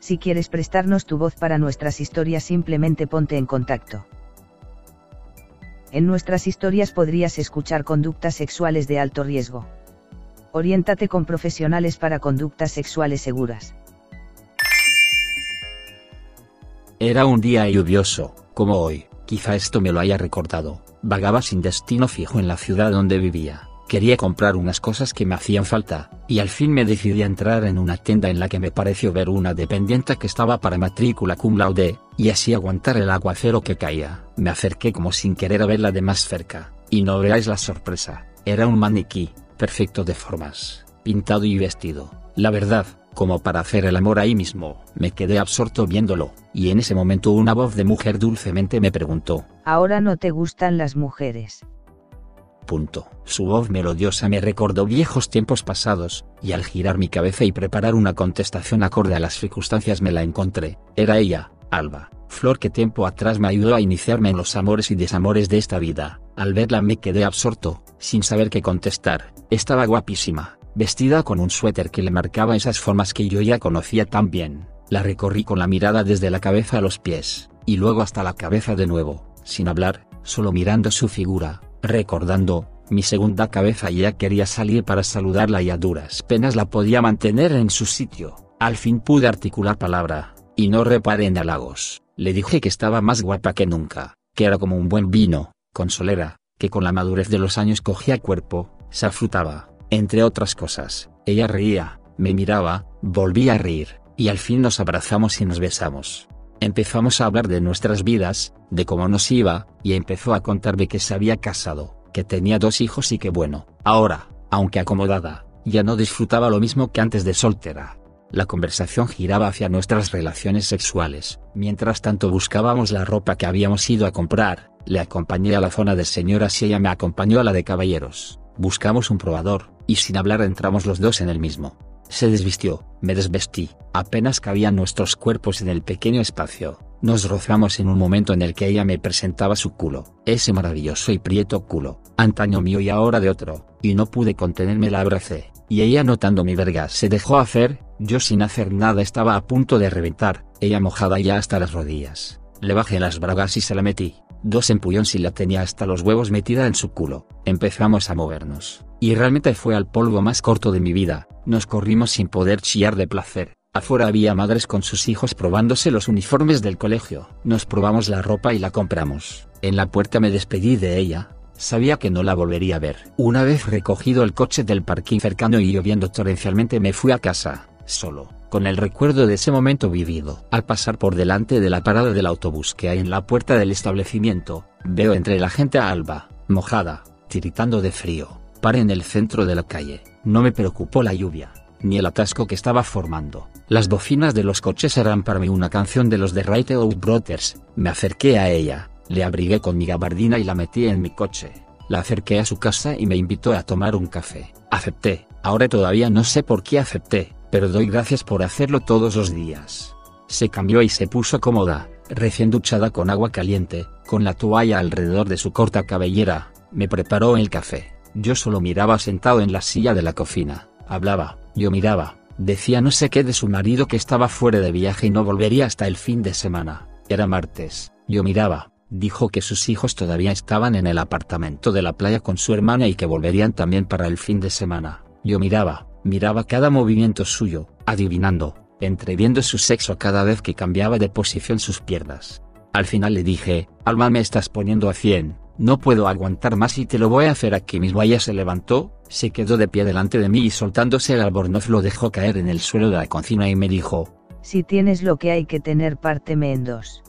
Si quieres prestarnos tu voz para nuestras historias simplemente ponte en contacto. En nuestras historias podrías escuchar conductas sexuales de alto riesgo. Oriéntate con profesionales para conductas sexuales seguras. Era un día lluvioso, como hoy, quizá esto me lo haya recordado, vagaba sin destino fijo en la ciudad donde vivía. Quería comprar unas cosas que me hacían falta, y al fin me decidí a entrar en una tienda en la que me pareció ver una dependiente que estaba para matrícula cum laude, y así aguantar el aguacero que caía. Me acerqué como sin querer a verla de más cerca, y no veáis la sorpresa, era un maniquí, perfecto de formas, pintado y vestido. La verdad, como para hacer el amor ahí mismo, me quedé absorto viéndolo, y en ese momento una voz de mujer dulcemente me preguntó, Ahora no te gustan las mujeres. Su voz melodiosa me recordó viejos tiempos pasados, y al girar mi cabeza y preparar una contestación acorde a las circunstancias me la encontré. Era ella, Alba, flor que tiempo atrás me ayudó a iniciarme en los amores y desamores de esta vida. Al verla me quedé absorto, sin saber qué contestar. Estaba guapísima, vestida con un suéter que le marcaba esas formas que yo ya conocía tan bien. La recorrí con la mirada desde la cabeza a los pies, y luego hasta la cabeza de nuevo, sin hablar, solo mirando su figura, recordando, mi segunda cabeza ya quería salir para saludarla y a duras penas la podía mantener en su sitio. Al fin pude articular palabra, y no reparé en halagos. Le dije que estaba más guapa que nunca, que era como un buen vino, con solera, que con la madurez de los años cogía cuerpo, se afrutaba, entre otras cosas. Ella reía, me miraba, volvía a reír, y al fin nos abrazamos y nos besamos. Empezamos a hablar de nuestras vidas, de cómo nos iba, y empezó a contarme que se había casado, que tenía dos hijos y que bueno, ahora, aunque acomodada, ya no disfrutaba lo mismo que antes de soltera. La conversación giraba hacia nuestras relaciones sexuales. Mientras tanto buscábamos la ropa que habíamos ido a comprar, le acompañé a la zona de señoras y ella me acompañó a la de caballeros. Buscamos un probador, y sin hablar entramos los dos en el mismo. Se desvistió, me desvestí, apenas cabían nuestros cuerpos en el pequeño espacio. Nos rozamos en un momento en el que ella me presentaba su culo, ese maravilloso y prieto culo, antaño mío y ahora de otro, y no pude contenerme la abracé, y ella notando mi verga se dejó hacer, yo sin hacer nada estaba a punto de reventar, ella mojada ya hasta las rodillas. Le bajé las bragas y se la metí, dos empullones y la tenía hasta los huevos metida en su culo. Empezamos a movernos, y realmente fue al polvo más corto de mi vida, nos corrimos sin poder chillar de placer. Afuera había madres con sus hijos probándose los uniformes del colegio. Nos probamos la ropa y la compramos. En la puerta me despedí de ella. Sabía que no la volvería a ver. Una vez recogido el coche del parking cercano y lloviendo torrencialmente me fui a casa, solo, con el recuerdo de ese momento vivido. Al pasar por delante de la parada del autobús que hay en la puerta del establecimiento, veo entre la gente a Alba, mojada, tiritando de frío. Paré en el centro de la calle. No me preocupó la lluvia, ni el atasco que estaba formando. Las bocinas de los coches eran para mí una canción de los de Out Brothers. Me acerqué a ella, le abrigué con mi gabardina y la metí en mi coche. La acerqué a su casa y me invitó a tomar un café. Acepté, ahora todavía no sé por qué acepté, pero doy gracias por hacerlo todos los días. Se cambió y se puso cómoda, recién duchada con agua caliente, con la toalla alrededor de su corta cabellera, me preparó el café. Yo solo miraba sentado en la silla de la cocina, hablaba, yo miraba, decía no sé qué de su marido que estaba fuera de viaje y no volvería hasta el fin de semana, era martes, yo miraba, dijo que sus hijos todavía estaban en el apartamento de la playa con su hermana y que volverían también para el fin de semana, yo miraba, miraba cada movimiento suyo, adivinando, entreviendo su sexo cada vez que cambiaba de posición sus piernas. Al final le dije, Alma me estás poniendo a 100, no puedo aguantar más y te lo voy a hacer aquí mismo. Ella se levantó, se quedó de pie delante de mí y soltándose el albornoz lo dejó caer en el suelo de la cocina y me dijo, Si tienes lo que hay que tener, párteme en dos.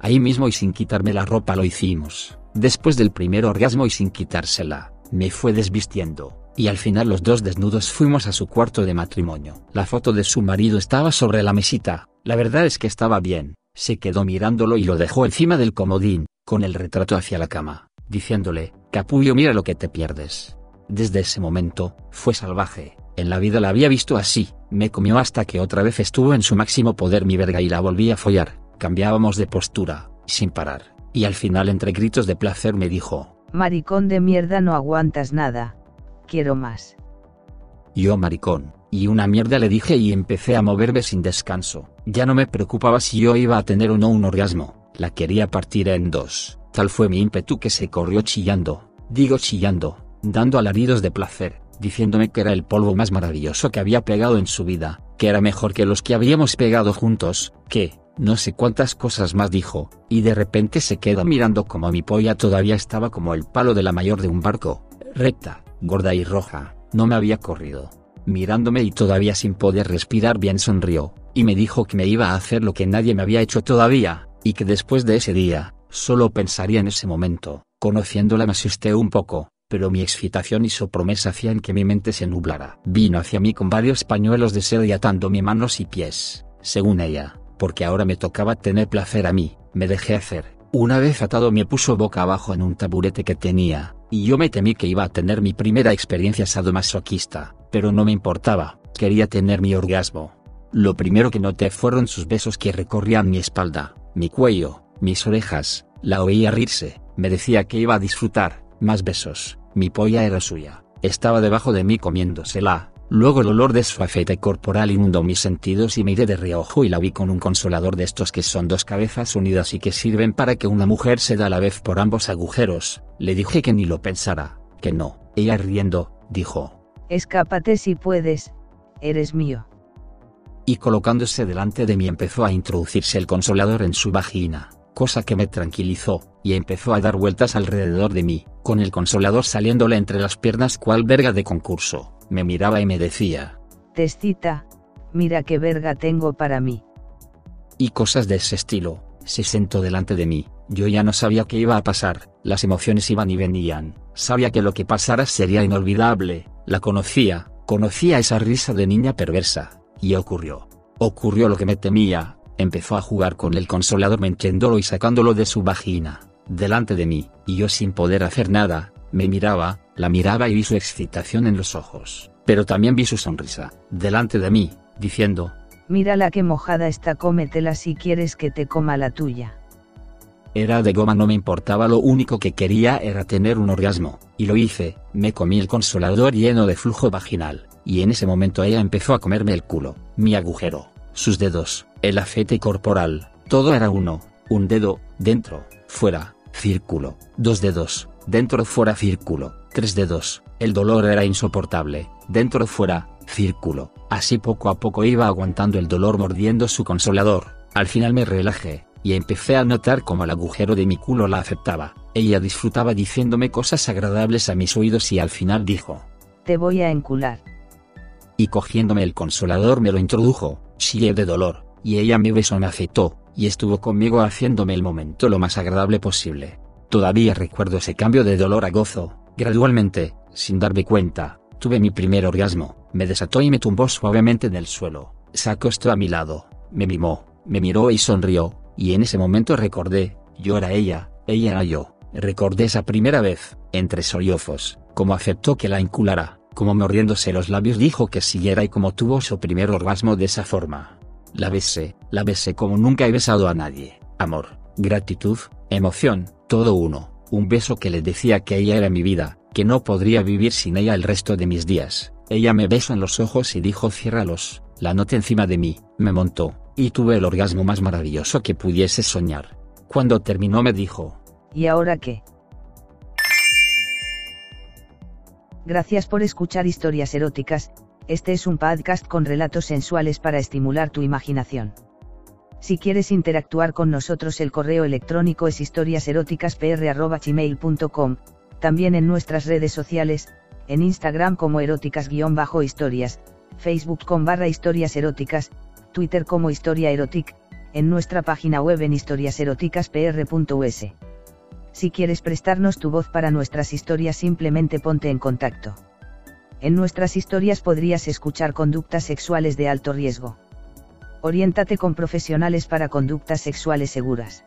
Ahí mismo y sin quitarme la ropa lo hicimos. Después del primer orgasmo y sin quitársela, me fue desvistiendo, y al final los dos desnudos fuimos a su cuarto de matrimonio. La foto de su marido estaba sobre la mesita, la verdad es que estaba bien, se quedó mirándolo y lo dejó encima del comodín, con el retrato hacia la cama, diciéndole, Capullo mira lo que te pierdes. Desde ese momento, fue salvaje, en la vida la había visto así, me comió hasta que otra vez estuvo en su máximo poder mi verga y la volví a follar, cambiábamos de postura, sin parar, y al final entre gritos de placer me dijo, Maricón de mierda no aguantas nada. Quiero más. Yo maricón, y una mierda le dije y empecé a moverme sin descanso, ya no me preocupaba si yo iba a tener o no un orgasmo, la quería partir en dos, tal fue mi ímpetu que se corrió chillando, digo chillando, dando alaridos de placer, diciéndome que era el polvo más maravilloso que había pegado en su vida, que era mejor que los que habíamos pegado juntos, que, no sé cuántas cosas más dijo, y de repente se queda mirando como mi polla todavía estaba como el palo de la mayor de un barco, recta, gorda y roja, no me había corrido. Mirándome y todavía sin poder respirar bien sonrió, y me dijo que me iba a hacer lo que nadie me había hecho todavía, y que después de ese día, solo pensaría en ese momento, conociéndola me asusté un poco, pero mi excitación y su promesa hacían que mi mente se nublara. Vino hacia mí con varios pañuelos de seda y atándome manos y pies, según ella, porque ahora me tocaba tener placer a mí, me dejé hacer. Una vez atado me puso boca abajo en un taburete que tenía, y yo me temí que iba a tener mi primera experiencia sadomasoquista, pero no me importaba, quería tener mi orgasmo. Lo primero que noté fueron sus besos que recorrían mi espalda, mi cuello, mis orejas, la oía rirse, me decía que iba a disfrutar, más besos, mi polla era suya, estaba debajo de mí comiéndosela, luego el olor de su afeite corporal inundó mis sentidos y me iré de reojo y la vi con un consolador de estos que son dos cabezas unidas y que sirven para que una mujer se da a la vez por ambos agujeros, le dije que ni lo pensara, que no, ella riendo, dijo, Escápate si puedes, eres mío. y colocándose delante de mí empezó a introducirse el consolador en su vagina, cosa que me tranquilizó, y empezó a dar vueltas alrededor de mí, con el consolador saliéndole entre las piernas cual verga de concurso, me miraba y me decía, Testita, mira qué verga tengo para mí. y cosas de ese estilo, se sentó delante de mí, yo ya no sabía qué iba a pasar, las emociones iban y venían, sabía que lo que pasara sería inolvidable, la conocía, conocía esa risa de niña perversa, y ocurrió. Ocurrió lo que me temía, empezó a jugar con el consolador metiéndolo y sacándolo de su vagina, delante de mí, y yo sin poder hacer nada, me miraba, la miraba y vi su excitación en los ojos, pero también vi su sonrisa, delante de mí, diciendo, Mira la que mojada está, cómetela si quieres que te coma la tuya. Era de goma, no me importaba, lo único que quería era tener un orgasmo, y lo hice, me comí el consolador lleno de flujo vaginal, y en ese momento ella empezó a comerme el culo, mi agujero, sus dedos, el aceite corporal, todo era uno, un dedo, dentro, fuera, círculo, dos dedos, dentro, fuera, círculo, tres dedos, el dolor era insoportable, dentro, fuera, círculo, así poco a poco iba aguantando el dolor mordiendo su consolador, al final me relajé, y empecé a notar cómo el agujero de mi culo la aceptaba, ella disfrutaba diciéndome cosas agradables a mis oídos y al final dijo, Te voy a encular. y cogiéndome el consolador me lo introdujo, chillé de dolor, y ella me besó, me aceptó, y estuvo conmigo haciéndome el momento lo más agradable posible. Todavía recuerdo ese cambio de dolor a gozo, gradualmente, sin darme cuenta, tuve mi primer orgasmo, me desató y me tumbó suavemente en el suelo, se acostó a mi lado, me mimó, me miró y sonrió, y en ese momento recordé, yo era ella, ella era yo, recordé esa primera vez, entre sollozos, como aceptó que la inculara, como mordiéndose los labios dijo que siguiera y como tuvo su primer orgasmo de esa forma. La besé, la besé como nunca he besado a nadie, amor, gratitud, emoción, todo uno, un beso que le decía que ella era mi vida, que no podría vivir sin ella el resto de mis días. Ella me besó en los ojos y dijo ciérralos, la noté encima de mí, me montó, y tuve el orgasmo más maravilloso que pudiese soñar. Cuando terminó me dijo, ¿Y ahora qué? Gracias por escuchar historias eróticas, este es un podcast con relatos sensuales para estimular tu imaginación. Si quieres interactuar con nosotros el correo electrónico es historiaseroticaspr.gmail.com, también en nuestras redes sociales, en Instagram como eróticas-historias, Facebook con barra historias eróticas, Twitter como historia erotic, en nuestra página web en historiaseroticaspr.us. Si quieres prestarnos tu voz para nuestras historias simplemente ponte en contacto. En nuestras historias podrías escuchar conductas sexuales de alto riesgo. Oriéntate con profesionales para conductas sexuales seguras.